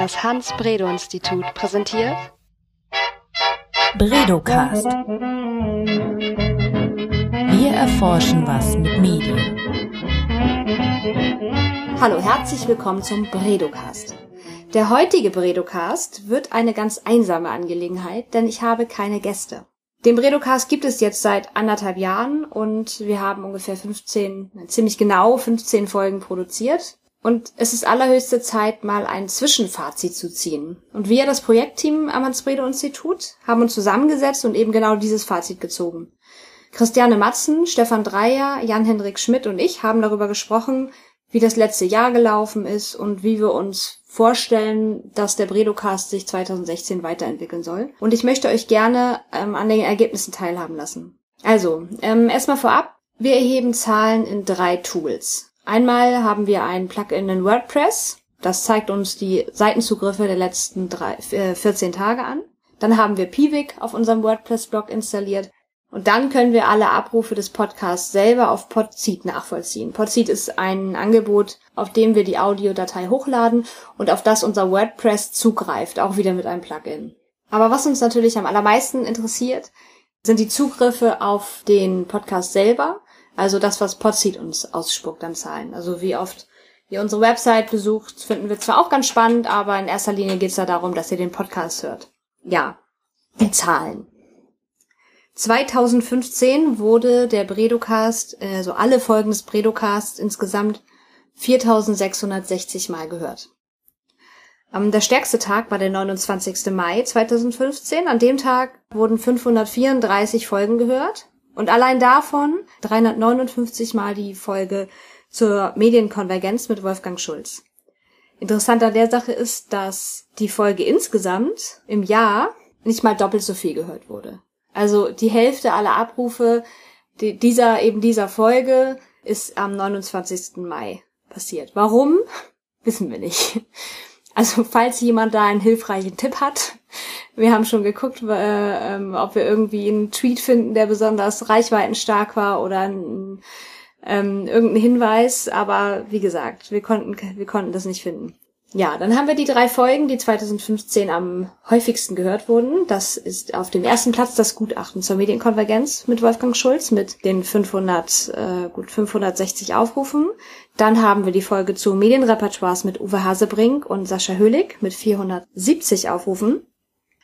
Das Hans-Bredow-Institut präsentiert Bredocast. Wir erforschen was mit Medien. Hallo, herzlich willkommen zum Bredocast. Der heutige Bredocast wird eine ganz einsame Angelegenheit, denn ich habe keine Gäste. Den Bredocast gibt es jetzt seit anderthalb Jahren und wir haben ungefähr 15, ziemlich genau 15 Folgen produziert. Und es ist allerhöchste Zeit, mal ein Zwischenfazit zu ziehen. Und wir, das Projektteam am Hans-Bredow-Institut, haben uns zusammengesetzt und eben genau dieses Fazit gezogen. Christiane Matzen, Stefan Dreier, Jan-Hendrik Schmidt und ich haben darüber gesprochen, wie das letzte Jahr gelaufen ist und wie wir uns vorstellen, dass der Bredocast sich 2016 weiterentwickeln soll. Und ich möchte euch gerne ähm, an den Ergebnissen teilhaben lassen. Also, ähm, erstmal vorab, wir erheben Zahlen in drei Tools. Einmal haben wir ein Plugin in WordPress. Das zeigt uns die Seitenzugriffe der letzten drei, äh, 14 Tage an. Dann haben wir Piwik auf unserem WordPress-Blog installiert. Und dann können wir alle Abrufe des Podcasts selber auf Podseed nachvollziehen. Podseed ist ein Angebot, auf dem wir die Audiodatei hochladen und auf das unser WordPress zugreift, auch wieder mit einem Plugin. Aber was uns natürlich am allermeisten interessiert, sind die Zugriffe auf den Podcast selber, also das, was Podseed uns ausspuckt an Zahlen. Also wie oft ihr unsere Website besucht, finden wir zwar auch ganz spannend, aber in erster Linie geht es da darum, dass ihr den Podcast hört. Ja, die Zahlen. 2015 wurde der Bredocast, also alle Folgen des Bredocast insgesamt 4660 Mal gehört. Der stärkste Tag war der 29. Mai 2015. An dem Tag wurden 534 Folgen gehört und allein davon 359 Mal die Folge zur Medienkonvergenz mit Wolfgang Schulz. Interessant an der Sache ist, dass die Folge insgesamt im Jahr nicht mal doppelt so viel gehört wurde. Also die Hälfte aller Abrufe dieser, eben dieser Folge ist am 29. Mai passiert. Warum? Wissen wir nicht. Also falls jemand da einen hilfreichen Tipp hat, wir haben schon geguckt, äh, ähm, ob wir irgendwie einen Tweet finden, der besonders reichweitenstark war oder ein, ähm, irgendeinen Hinweis, aber wie gesagt, wir konnten, wir konnten das nicht finden. Ja, dann haben wir die drei Folgen, die 2015 am häufigsten gehört wurden. Das ist auf dem ersten Platz das Gutachten zur Medienkonvergenz mit Wolfgang Schulz mit den 500, äh, gut 560 Aufrufen. Dann haben wir die Folge zu Medienrepertoires mit Uwe Hasebrink und Sascha Höhlig mit 470 Aufrufen.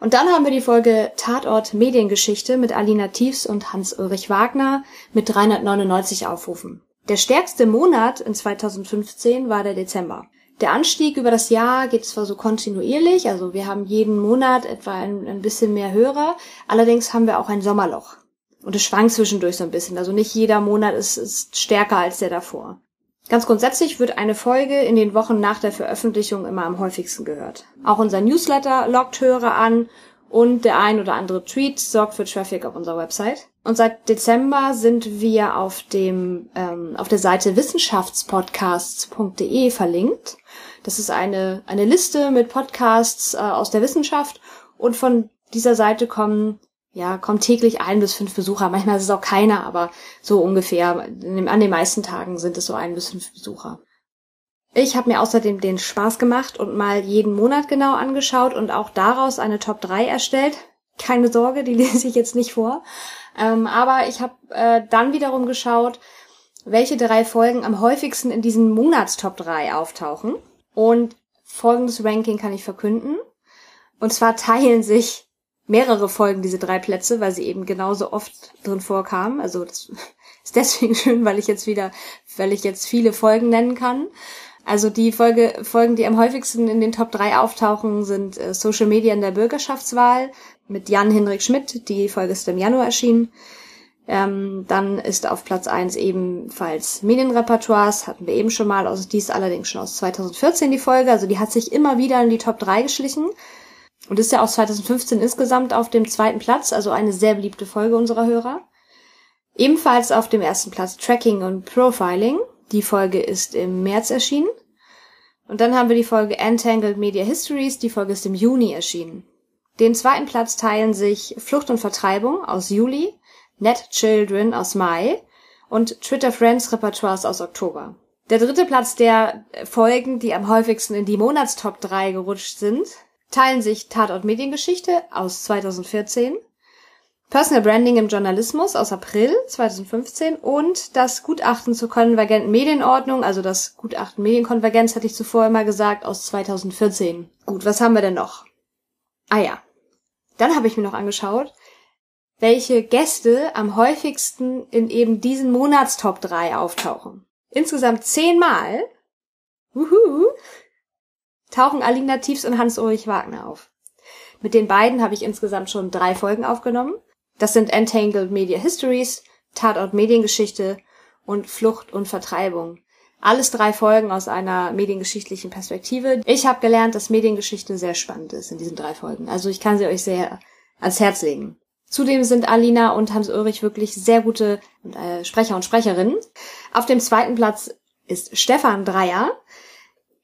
Und dann haben wir die Folge Tatort Mediengeschichte mit Alina Tiefs und Hans-Ulrich Wagner mit 399 Aufrufen. Der stärkste Monat in 2015 war der Dezember. Der Anstieg über das Jahr geht zwar so kontinuierlich, also wir haben jeden Monat etwa ein, ein bisschen mehr Hörer, allerdings haben wir auch ein Sommerloch. Und es schwankt zwischendurch so ein bisschen, also nicht jeder Monat ist, ist stärker als der davor. Ganz grundsätzlich wird eine Folge in den Wochen nach der Veröffentlichung immer am häufigsten gehört. Auch unser Newsletter lockt Hörer an und der ein oder andere Tweet sorgt für Traffic auf unserer Website. Und seit Dezember sind wir auf dem ähm, auf der Seite wissenschaftspodcasts.de verlinkt. Das ist eine eine Liste mit Podcasts äh, aus der Wissenschaft und von dieser Seite kommen ja kommen täglich ein bis fünf Besucher. Manchmal ist es auch keiner, aber so ungefähr an den meisten Tagen sind es so ein bis fünf Besucher. Ich habe mir außerdem den Spaß gemacht und mal jeden Monat genau angeschaut und auch daraus eine Top 3 erstellt. Keine Sorge, die lese ich jetzt nicht vor. Ähm, aber ich habe äh, dann wiederum geschaut, welche drei Folgen am häufigsten in diesen Monatstop 3 auftauchen. Und folgendes Ranking kann ich verkünden. Und zwar teilen sich mehrere Folgen diese drei Plätze, weil sie eben genauso oft drin vorkamen. Also das ist deswegen schön, weil ich jetzt wieder, weil ich jetzt viele Folgen nennen kann. Also die Folge, Folgen, die am häufigsten in den Top 3 auftauchen, sind äh, Social Media in der Bürgerschaftswahl mit Jan-Hinrik Schmidt. Die Folge ist im Januar erschienen. Ähm, dann ist auf Platz 1 ebenfalls Medienrepertoires, hatten wir eben schon mal, also die ist allerdings schon aus 2014 die Folge, also die hat sich immer wieder in die Top 3 geschlichen und ist ja auch 2015 insgesamt auf dem zweiten Platz, also eine sehr beliebte Folge unserer Hörer. Ebenfalls auf dem ersten Platz Tracking und Profiling. Die Folge ist im März erschienen. Und dann haben wir die Folge Entangled Media Histories. Die Folge ist im Juni erschienen. Den zweiten Platz teilen sich Flucht und Vertreibung aus Juli, Net Children aus Mai und Twitter Friends Repertoires aus Oktober. Der dritte Platz der Folgen, die am häufigsten in die Monatstop 3 gerutscht sind, teilen sich Tatort Mediengeschichte aus 2014, Personal Branding im Journalismus aus April 2015 und das Gutachten zur konvergenten Medienordnung, also das Gutachten Medienkonvergenz hatte ich zuvor immer gesagt, aus 2014. Gut, was haben wir denn noch? Ah ja. Dann habe ich mir noch angeschaut, welche Gäste am häufigsten in eben diesen Monatstop 3 auftauchen. Insgesamt zehnmal wuhu, tauchen Alina Tiefs und Hans-Ulrich Wagner auf. Mit den beiden habe ich insgesamt schon drei Folgen aufgenommen. Das sind Entangled Media Histories, Tatort Mediengeschichte und Flucht und Vertreibung. Alles drei Folgen aus einer mediengeschichtlichen Perspektive. Ich habe gelernt, dass Mediengeschichte sehr spannend ist in diesen drei Folgen. Also ich kann sie euch sehr ans Herz legen. Zudem sind Alina und Hans Ulrich wirklich sehr gute äh, Sprecher und Sprecherinnen. Auf dem zweiten Platz ist Stefan Dreier.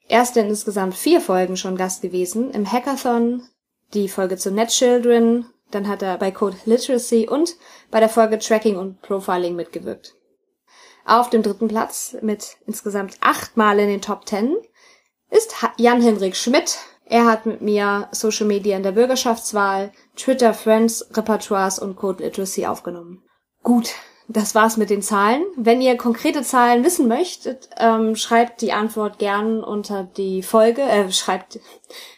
Er ist in insgesamt vier Folgen schon Gast gewesen. Im Hackathon, die Folge zu NetChildren, dann hat er bei Code Literacy und bei der Folge Tracking und Profiling mitgewirkt. Auf dem dritten Platz mit insgesamt achtmal in den Top Ten ist Jan-Henrik Schmidt. Er hat mit mir Social Media in der Bürgerschaftswahl, Twitter Friends, Repertoires und Code Literacy aufgenommen. Gut, das war's mit den Zahlen. Wenn ihr konkrete Zahlen wissen möchtet, ähm, schreibt die Antwort gern unter die Folge, äh, schreibt,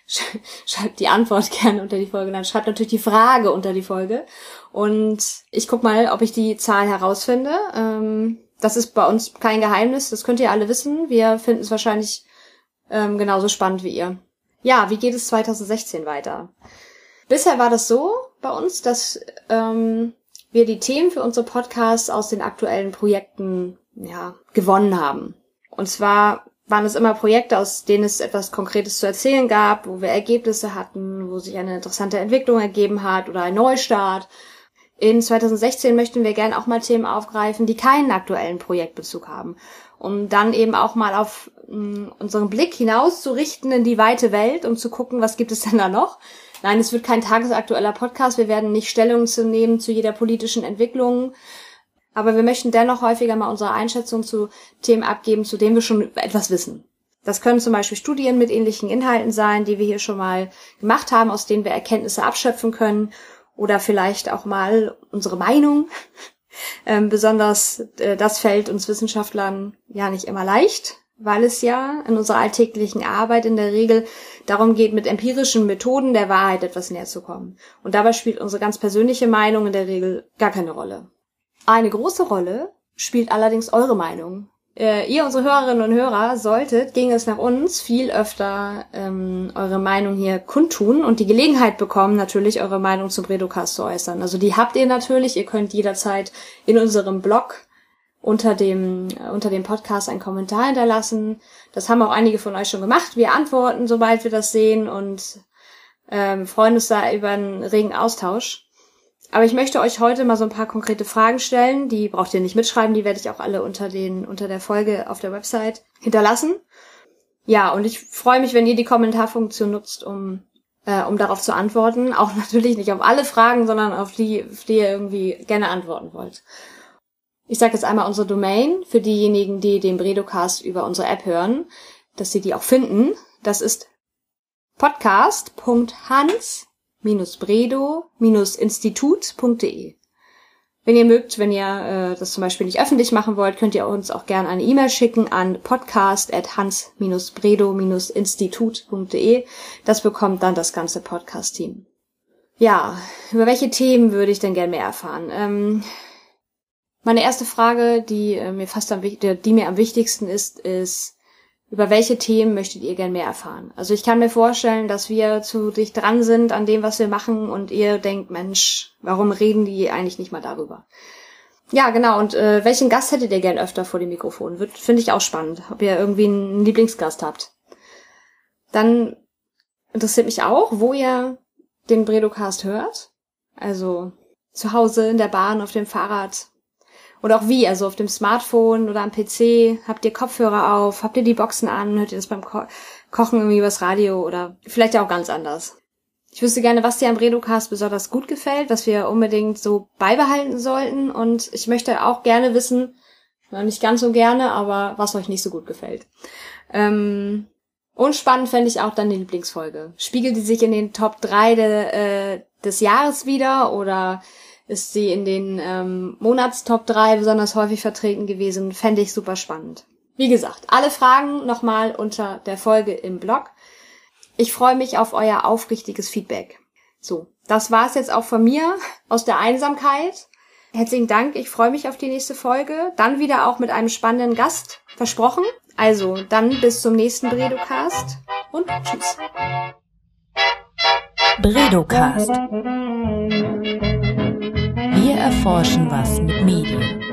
schreibt die Antwort gern unter die Folge, dann schreibt natürlich die Frage unter die Folge. Und ich guck mal, ob ich die Zahl herausfinde. Ähm, das ist bei uns kein Geheimnis, das könnt ihr alle wissen. Wir finden es wahrscheinlich ähm, genauso spannend wie ihr. Ja, wie geht es 2016 weiter? Bisher war das so bei uns, dass ähm, wir die Themen für unsere Podcasts aus den aktuellen Projekten ja, gewonnen haben. Und zwar waren es immer Projekte, aus denen es etwas Konkretes zu erzählen gab, wo wir Ergebnisse hatten, wo sich eine interessante Entwicklung ergeben hat oder ein Neustart. In 2016 möchten wir gerne auch mal Themen aufgreifen, die keinen aktuellen Projektbezug haben, um dann eben auch mal auf mm, unseren Blick hinaus zu richten in die weite Welt, um zu gucken, was gibt es denn da noch Nein, es wird kein tagesaktueller Podcast. Wir werden nicht Stellung zu nehmen zu jeder politischen Entwicklung. Aber wir möchten dennoch häufiger mal unsere Einschätzung zu Themen abgeben, zu denen wir schon etwas wissen. Das können zum Beispiel Studien mit ähnlichen Inhalten sein, die wir hier schon mal gemacht haben, aus denen wir Erkenntnisse abschöpfen können. Oder vielleicht auch mal unsere Meinung. Ähm, besonders äh, das fällt uns Wissenschaftlern ja nicht immer leicht weil es ja in unserer alltäglichen Arbeit in der Regel darum geht, mit empirischen Methoden der Wahrheit etwas näher zu kommen. Und dabei spielt unsere ganz persönliche Meinung in der Regel gar keine Rolle. Eine große Rolle spielt allerdings eure Meinung. Äh, ihr, unsere Hörerinnen und Hörer, solltet, ging es nach uns, viel öfter ähm, eure Meinung hier kundtun und die Gelegenheit bekommen, natürlich eure Meinung zum Bredocast zu äußern. Also die habt ihr natürlich. Ihr könnt jederzeit in unserem Blog unter dem, unter dem Podcast einen Kommentar hinterlassen. Das haben auch einige von euch schon gemacht. Wir antworten, sobald wir das sehen und ähm, freuen uns da über einen regen Austausch. Aber ich möchte euch heute mal so ein paar konkrete Fragen stellen. Die braucht ihr nicht mitschreiben, die werde ich auch alle unter den, unter der Folge auf der Website hinterlassen. Ja, und ich freue mich, wenn ihr die Kommentarfunktion nutzt, um, äh, um darauf zu antworten. Auch natürlich nicht auf alle Fragen, sondern auf die, auf die ihr irgendwie gerne antworten wollt. Ich sage jetzt einmal unsere Domain für diejenigen, die den Bredocast über unsere App hören, dass sie die auch finden. Das ist podcast.hans-bredo-institut.de. Wenn ihr mögt, wenn ihr äh, das zum Beispiel nicht öffentlich machen wollt, könnt ihr uns auch gerne eine E-Mail schicken an podcast.hans-bredo-institut.de. Das bekommt dann das ganze Podcast-Team. Ja, über welche Themen würde ich denn gerne mehr erfahren? Ähm, meine erste Frage, die äh, mir fast am, die mir am wichtigsten ist, ist, über welche Themen möchtet ihr gern mehr erfahren? Also ich kann mir vorstellen, dass wir zu dicht dran sind an dem, was wir machen und ihr denkt, Mensch, warum reden die eigentlich nicht mal darüber? Ja, genau. Und äh, welchen Gast hättet ihr gern öfter vor dem Mikrofon? Finde ich auch spannend, ob ihr irgendwie einen Lieblingsgast habt. Dann interessiert mich auch, wo ihr den Bredocast hört. Also zu Hause, in der Bahn, auf dem Fahrrad, oder auch wie, also auf dem Smartphone oder am PC, habt ihr Kopfhörer auf, habt ihr die Boxen an, hört ihr das beim Ko Kochen irgendwie übers Radio oder vielleicht auch ganz anders. Ich wüsste gerne, was dir am Redocast besonders gut gefällt, was wir unbedingt so beibehalten sollten und ich möchte auch gerne wissen, nicht ganz so gerne, aber was euch nicht so gut gefällt. Ähm, und spannend fände ich auch dann die Lieblingsfolge. Spiegelt die sich in den Top 3 de, äh, des Jahres wieder oder ist sie in den ähm, Monatstop 3 besonders häufig vertreten gewesen? Fände ich super spannend. Wie gesagt, alle Fragen nochmal unter der Folge im Blog. Ich freue mich auf euer aufrichtiges Feedback. So, das war's jetzt auch von mir aus der Einsamkeit. Herzlichen Dank, ich freue mich auf die nächste Folge. Dann wieder auch mit einem spannenden Gast, versprochen. Also, dann bis zum nächsten Bredocast und tschüss. Bredocast. Erforschen was mit Medien.